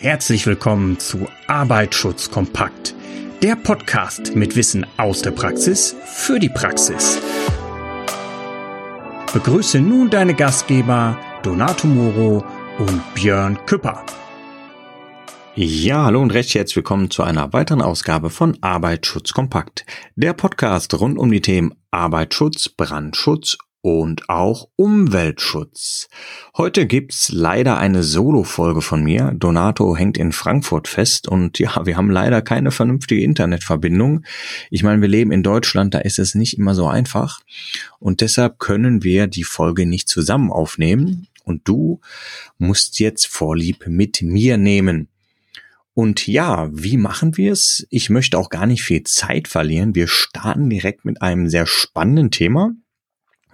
Herzlich willkommen zu Arbeitsschutz kompakt, der Podcast mit Wissen aus der Praxis für die Praxis. Begrüße nun deine Gastgeber Donato Moro und Björn Küpper. Ja, hallo und recht herzlich willkommen zu einer weiteren Ausgabe von Arbeitsschutz kompakt, der Podcast rund um die Themen Arbeitsschutz, Brandschutz und auch Umweltschutz. Heute gibt's leider eine Solo-Folge von mir. Donato hängt in Frankfurt fest und ja, wir haben leider keine vernünftige Internetverbindung. Ich meine, wir leben in Deutschland, da ist es nicht immer so einfach und deshalb können wir die Folge nicht zusammen aufnehmen und du musst jetzt Vorlieb mit mir nehmen. Und ja, wie machen wir es? Ich möchte auch gar nicht viel Zeit verlieren. Wir starten direkt mit einem sehr spannenden Thema.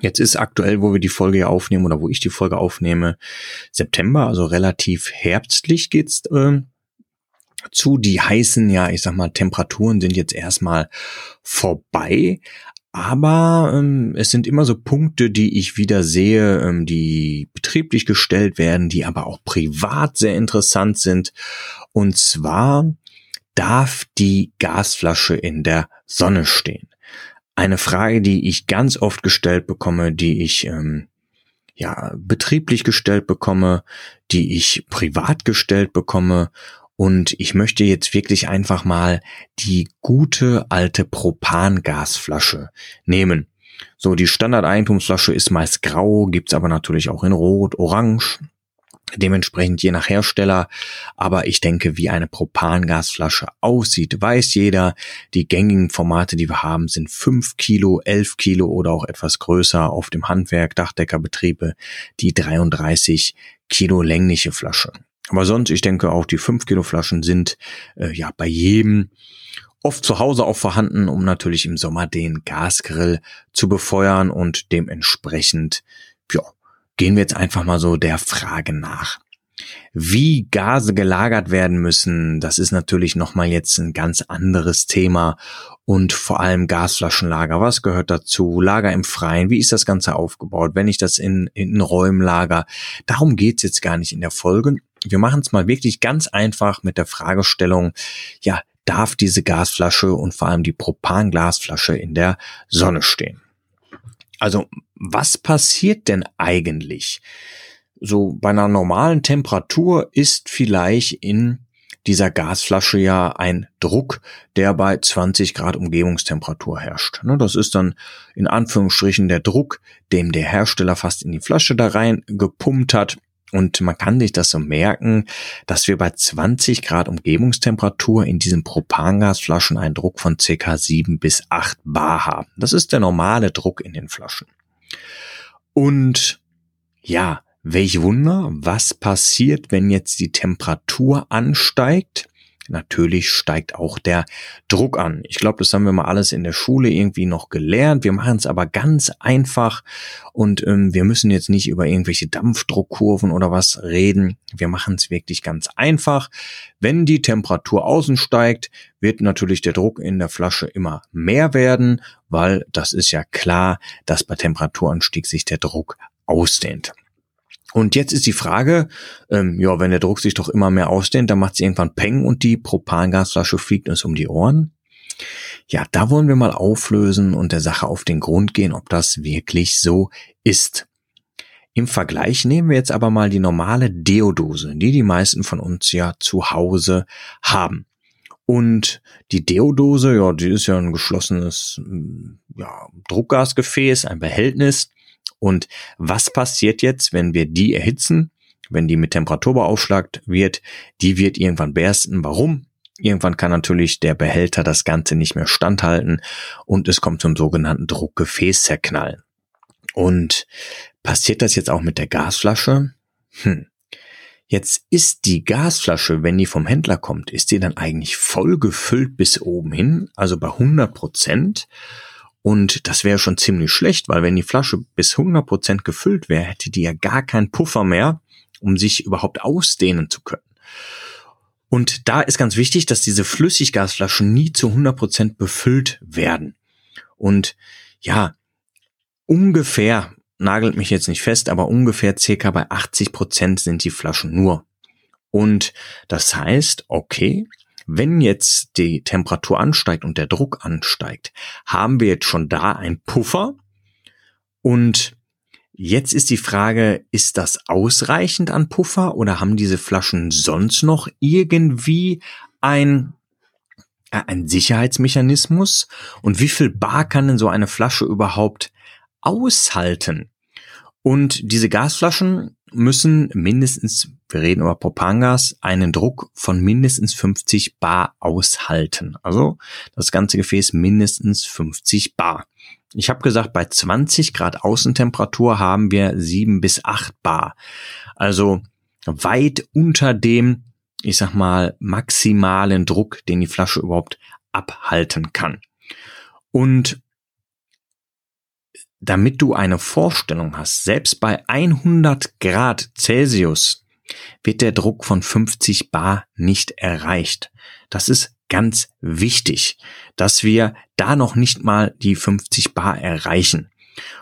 Jetzt ist aktuell, wo wir die Folge aufnehmen oder wo ich die Folge aufnehme, September, also relativ herbstlich geht's äh, zu. Die heißen ja, ich sag mal, Temperaturen sind jetzt erstmal vorbei. Aber ähm, es sind immer so Punkte, die ich wieder sehe, ähm, die betrieblich gestellt werden, die aber auch privat sehr interessant sind. Und zwar darf die Gasflasche in der Sonne stehen eine Frage, die ich ganz oft gestellt bekomme, die ich ähm, ja betrieblich gestellt bekomme, die ich privat gestellt bekomme. Und ich möchte jetzt wirklich einfach mal die gute alte Propangasflasche nehmen. So, die Standardeigentumsflasche ist meist grau, gibt's aber natürlich auch in Rot, Orange, dementsprechend je nach Hersteller. Aber ich denke, wie eine Propangasflasche aussieht, weiß jeder. Die gängigen Formate, die wir haben, sind 5 Kilo, 11 Kilo oder auch etwas größer auf dem Handwerk, Dachdeckerbetriebe, die 33 Kilo längliche Flasche. Aber sonst, ich denke, auch die 5 Kilo Flaschen sind äh, ja bei jedem oft zu Hause auch vorhanden, um natürlich im Sommer den Gasgrill zu befeuern und dementsprechend ja, gehen wir jetzt einfach mal so der Frage nach. Wie Gase gelagert werden müssen, das ist natürlich nochmal jetzt ein ganz anderes Thema und vor allem Gasflaschenlager. Was gehört dazu? Lager im Freien. Wie ist das Ganze aufgebaut? Wenn ich das in, in Räumen lager? Darum geht's jetzt gar nicht in der Folge. Wir machen es mal wirklich ganz einfach mit der Fragestellung, ja, darf diese Gasflasche und vor allem die Propanglasflasche in der Sonne stehen? Also was passiert denn eigentlich? So bei einer normalen Temperatur ist vielleicht in dieser Gasflasche ja ein Druck, der bei 20 Grad Umgebungstemperatur herrscht. Ne, das ist dann in Anführungsstrichen der Druck, dem der Hersteller fast in die Flasche da rein gepumpt hat. Und man kann sich das so merken, dass wir bei 20 Grad Umgebungstemperatur in diesen Propangasflaschen einen Druck von ca. 7 bis 8 Bar haben. Das ist der normale Druck in den Flaschen. Und ja, welch Wunder, was passiert, wenn jetzt die Temperatur ansteigt? Natürlich steigt auch der Druck an. Ich glaube, das haben wir mal alles in der Schule irgendwie noch gelernt. Wir machen es aber ganz einfach und ähm, wir müssen jetzt nicht über irgendwelche Dampfdruckkurven oder was reden. Wir machen es wirklich ganz einfach. Wenn die Temperatur außen steigt, wird natürlich der Druck in der Flasche immer mehr werden, weil das ist ja klar, dass bei Temperaturanstieg sich der Druck ausdehnt. Und jetzt ist die Frage, ähm, ja, wenn der Druck sich doch immer mehr ausdehnt, dann macht es irgendwann Peng und die Propangasflasche fliegt uns um die Ohren. Ja, da wollen wir mal auflösen und der Sache auf den Grund gehen, ob das wirklich so ist. Im Vergleich nehmen wir jetzt aber mal die normale Deodose, die die meisten von uns ja zu Hause haben. Und die Deodose, ja, die ist ja ein geschlossenes ja, Druckgasgefäß, ein Behältnis. Und was passiert jetzt, wenn wir die erhitzen? Wenn die mit Temperatur beaufschlagt wird, die wird irgendwann bersten. Warum? Irgendwann kann natürlich der Behälter das Ganze nicht mehr standhalten und es kommt zum sogenannten Druckgefäßzerknallen. Und passiert das jetzt auch mit der Gasflasche? Hm. Jetzt ist die Gasflasche, wenn die vom Händler kommt, ist die dann eigentlich voll gefüllt bis oben hin, also bei 100 Prozent. Und das wäre schon ziemlich schlecht, weil wenn die Flasche bis 100% gefüllt wäre, hätte die ja gar keinen Puffer mehr, um sich überhaupt ausdehnen zu können. Und da ist ganz wichtig, dass diese Flüssiggasflaschen nie zu 100% befüllt werden. Und ja, ungefähr, nagelt mich jetzt nicht fest, aber ungefähr circa bei 80% sind die Flaschen nur. Und das heißt, okay, wenn jetzt die Temperatur ansteigt und der Druck ansteigt, haben wir jetzt schon da ein Puffer. Und jetzt ist die Frage, ist das ausreichend an Puffer oder haben diese Flaschen sonst noch irgendwie ein äh, ein Sicherheitsmechanismus? Und wie viel Bar kann denn so eine Flasche überhaupt aushalten? Und diese Gasflaschen müssen mindestens, wir reden über Propangas, einen Druck von mindestens 50 Bar aushalten. Also das ganze Gefäß mindestens 50 Bar. Ich habe gesagt, bei 20 Grad Außentemperatur haben wir 7 bis 8 Bar. Also weit unter dem, ich sag mal, maximalen Druck, den die Flasche überhaupt abhalten kann. Und damit du eine Vorstellung hast, selbst bei 100 Grad Celsius wird der Druck von 50 Bar nicht erreicht. Das ist ganz wichtig, dass wir da noch nicht mal die 50 Bar erreichen.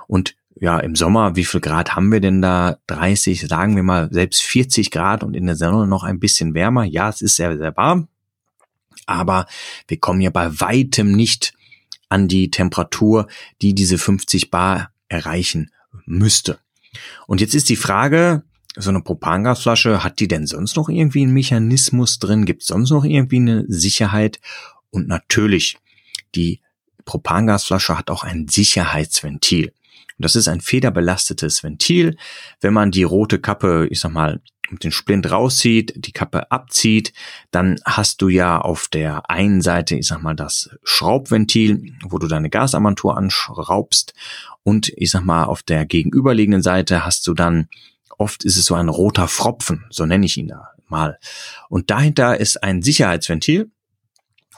Und ja, im Sommer, wie viel Grad haben wir denn da? 30, sagen wir mal, selbst 40 Grad und in der Sonne noch ein bisschen wärmer. Ja, es ist sehr, sehr warm. Aber wir kommen ja bei weitem nicht an die Temperatur, die diese 50 Bar erreichen müsste. Und jetzt ist die Frage, so eine Propangasflasche, hat die denn sonst noch irgendwie einen Mechanismus drin? Gibt es sonst noch irgendwie eine Sicherheit? Und natürlich, die Propangasflasche hat auch ein Sicherheitsventil. Und das ist ein federbelastetes Ventil. Wenn man die rote Kappe, ich sag mal, den Splint rauszieht, die Kappe abzieht, dann hast du ja auf der einen Seite, ich sag mal, das Schraubventil, wo du deine Gasarmatur anschraubst und ich sag mal, auf der gegenüberliegenden Seite hast du dann, oft ist es so ein roter Fropfen, so nenne ich ihn da mal. Und dahinter ist ein Sicherheitsventil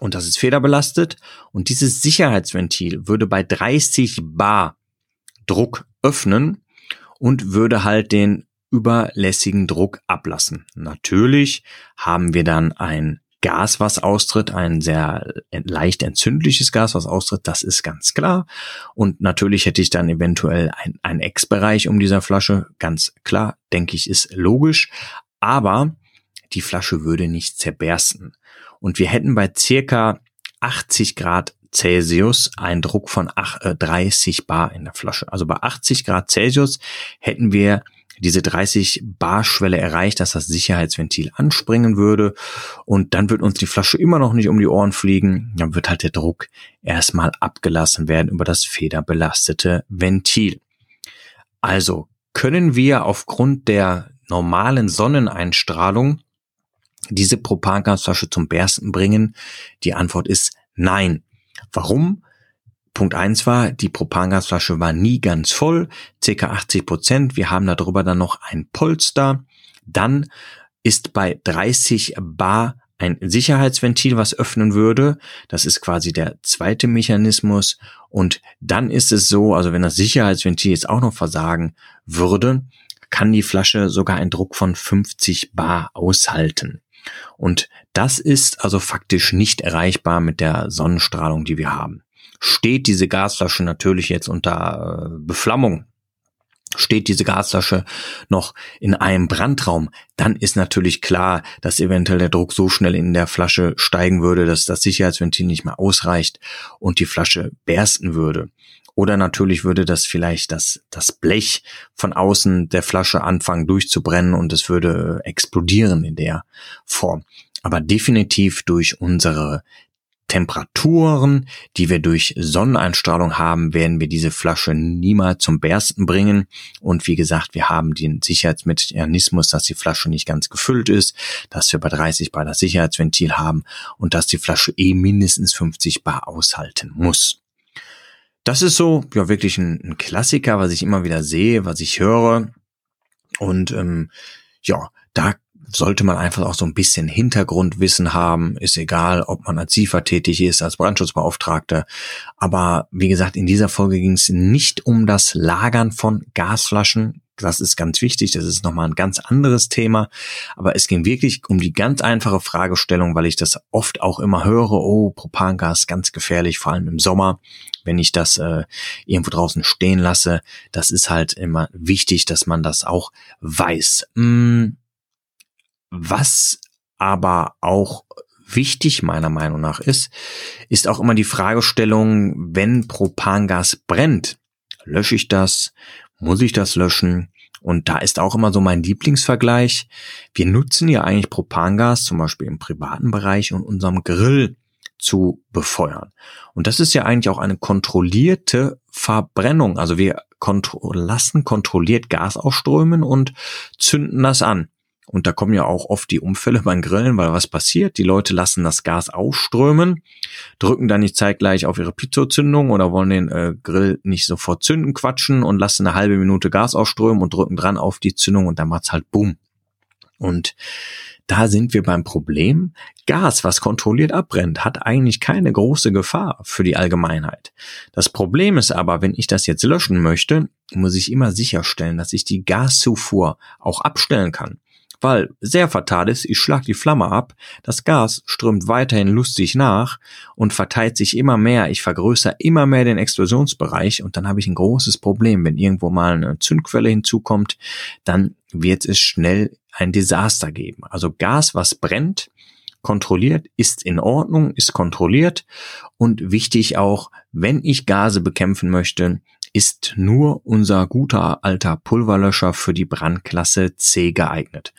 und das ist federbelastet und dieses Sicherheitsventil würde bei 30 Bar Druck öffnen und würde halt den überlässigen Druck ablassen. Natürlich haben wir dann ein Gas, was austritt, ein sehr leicht entzündliches Gas, was austritt, das ist ganz klar. Und natürlich hätte ich dann eventuell ein, ein Ex-Bereich um dieser Flasche, ganz klar, denke ich, ist logisch. Aber die Flasche würde nicht zerbersten. Und wir hätten bei circa 80 Grad Celsius einen Druck von 30 äh, Bar in der Flasche. Also bei 80 Grad Celsius hätten wir diese 30 Bar Schwelle erreicht, dass das Sicherheitsventil anspringen würde und dann wird uns die Flasche immer noch nicht um die Ohren fliegen, dann wird halt der Druck erstmal abgelassen werden über das federbelastete Ventil. Also können wir aufgrund der normalen Sonneneinstrahlung diese Propangasflasche zum Bersten bringen? Die Antwort ist nein. Warum? Punkt eins war, die Propangasflasche war nie ganz voll, circa 80 Prozent. Wir haben darüber dann noch ein Polster. Dann ist bei 30 Bar ein Sicherheitsventil, was öffnen würde. Das ist quasi der zweite Mechanismus. Und dann ist es so, also wenn das Sicherheitsventil jetzt auch noch versagen würde, kann die Flasche sogar einen Druck von 50 Bar aushalten. Und das ist also faktisch nicht erreichbar mit der Sonnenstrahlung, die wir haben steht diese Gasflasche natürlich jetzt unter äh, Beflammung, steht diese Gasflasche noch in einem Brandraum, dann ist natürlich klar, dass eventuell der Druck so schnell in der Flasche steigen würde, dass das Sicherheitsventil nicht mehr ausreicht und die Flasche bersten würde. Oder natürlich würde das vielleicht das, das Blech von außen der Flasche anfangen durchzubrennen und es würde explodieren in der Form. Aber definitiv durch unsere Temperaturen, die wir durch Sonneneinstrahlung haben, werden wir diese Flasche niemals zum Bersten bringen. Und wie gesagt, wir haben den Sicherheitsmechanismus, dass die Flasche nicht ganz gefüllt ist, dass wir bei 30 Bar das Sicherheitsventil haben und dass die Flasche eh mindestens 50 Bar aushalten muss. Das ist so ja wirklich ein, ein Klassiker, was ich immer wieder sehe, was ich höre. Und ähm, ja, da sollte man einfach auch so ein bisschen Hintergrundwissen haben. Ist egal, ob man als SIFA tätig ist, als Brandschutzbeauftragter. Aber wie gesagt, in dieser Folge ging es nicht um das Lagern von Gasflaschen. Das ist ganz wichtig. Das ist nochmal ein ganz anderes Thema. Aber es ging wirklich um die ganz einfache Fragestellung, weil ich das oft auch immer höre. Oh, Propangas, ganz gefährlich, vor allem im Sommer wenn ich das äh, irgendwo draußen stehen lasse. Das ist halt immer wichtig, dass man das auch weiß. Hm, Was aber auch wichtig meiner Meinung nach ist, ist auch immer die Fragestellung, wenn Propangas brennt, lösche ich das? Muss ich das löschen? Und da ist auch immer so mein Lieblingsvergleich. Wir nutzen ja eigentlich Propangas, zum Beispiel im privaten Bereich und unserem Grill zu befeuern. Und das ist ja eigentlich auch eine kontrollierte Verbrennung. Also wir kontro lassen kontrolliert Gas ausströmen und zünden das an. Und da kommen ja auch oft die Unfälle beim Grillen, weil was passiert? Die Leute lassen das Gas ausströmen, drücken dann nicht zeitgleich auf ihre Pizzozündung oder wollen den äh, Grill nicht sofort zünden, quatschen und lassen eine halbe Minute Gas ausströmen und drücken dran auf die Zündung und dann macht's halt Bumm. Und da sind wir beim Problem. Gas, was kontrolliert abbrennt, hat eigentlich keine große Gefahr für die Allgemeinheit. Das Problem ist aber, wenn ich das jetzt löschen möchte, muss ich immer sicherstellen, dass ich die Gaszufuhr auch abstellen kann. Weil sehr fatal ist, ich schlag die Flamme ab, das Gas strömt weiterhin lustig nach und verteilt sich immer mehr, ich vergrößere immer mehr den Explosionsbereich und dann habe ich ein großes Problem. Wenn irgendwo mal eine Zündquelle hinzukommt, dann wird es schnell ein Desaster geben. Also Gas, was brennt, kontrolliert, ist in Ordnung, ist kontrolliert und wichtig auch, wenn ich Gase bekämpfen möchte, ist nur unser guter alter Pulverlöscher für die Brandklasse C geeignet.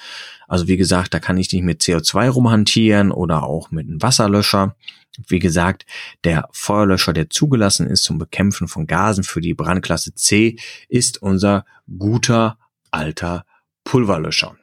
Also wie gesagt, da kann ich nicht mit CO2 rumhantieren oder auch mit einem Wasserlöscher. Wie gesagt, der Feuerlöscher, der zugelassen ist zum Bekämpfen von Gasen für die Brandklasse C, ist unser guter alter Pulverlöscher.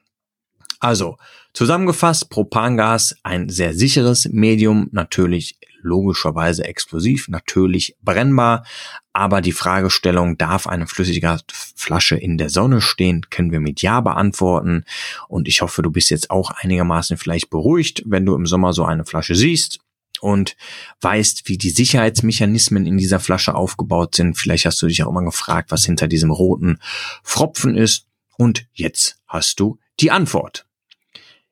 Also, zusammengefasst, Propangas ein sehr sicheres Medium, natürlich logischerweise explosiv, natürlich brennbar, aber die Fragestellung, darf eine Flüssiggasflasche in der Sonne stehen, können wir mit Ja beantworten. Und ich hoffe, du bist jetzt auch einigermaßen vielleicht beruhigt, wenn du im Sommer so eine Flasche siehst und weißt, wie die Sicherheitsmechanismen in dieser Flasche aufgebaut sind. Vielleicht hast du dich auch immer gefragt, was hinter diesem roten Fropfen ist. Und jetzt hast du die Antwort.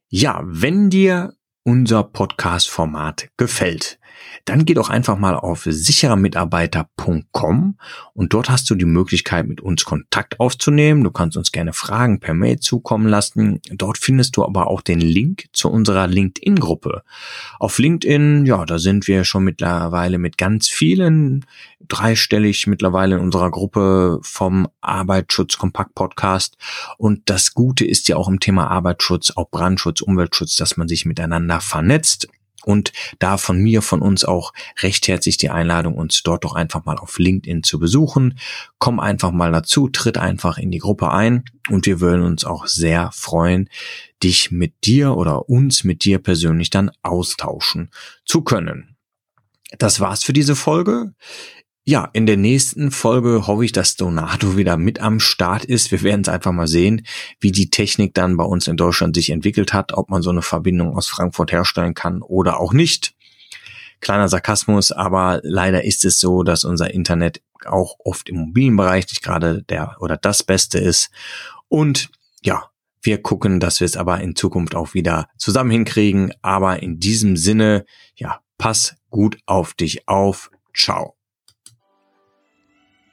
Ja, wenn dir unser Podcast-Format gefällt, dann geh doch einfach mal auf sicherermitarbeiter.com und dort hast du die Möglichkeit, mit uns Kontakt aufzunehmen. Du kannst uns gerne Fragen per Mail zukommen lassen. Dort findest du aber auch den Link zu unserer LinkedIn-Gruppe. Auf LinkedIn, ja, da sind wir schon mittlerweile mit ganz vielen, dreistellig mittlerweile in unserer Gruppe vom Arbeitsschutz Kompakt Podcast. Und das Gute ist ja auch im Thema Arbeitsschutz, auch Brandschutz, Umweltschutz, dass man sich miteinander vernetzt und da von mir, von uns auch recht herzlich die Einladung, uns dort doch einfach mal auf LinkedIn zu besuchen. Komm einfach mal dazu, tritt einfach in die Gruppe ein und wir würden uns auch sehr freuen, dich mit dir oder uns mit dir persönlich dann austauschen zu können. Das war's für diese Folge. Ja, in der nächsten Folge hoffe ich, dass Donato wieder mit am Start ist. Wir werden es einfach mal sehen, wie die Technik dann bei uns in Deutschland sich entwickelt hat, ob man so eine Verbindung aus Frankfurt herstellen kann oder auch nicht. Kleiner Sarkasmus, aber leider ist es so, dass unser Internet auch oft im mobilen Bereich nicht gerade der oder das Beste ist. Und ja, wir gucken, dass wir es aber in Zukunft auch wieder zusammen hinkriegen. Aber in diesem Sinne, ja, pass gut auf dich auf. Ciao.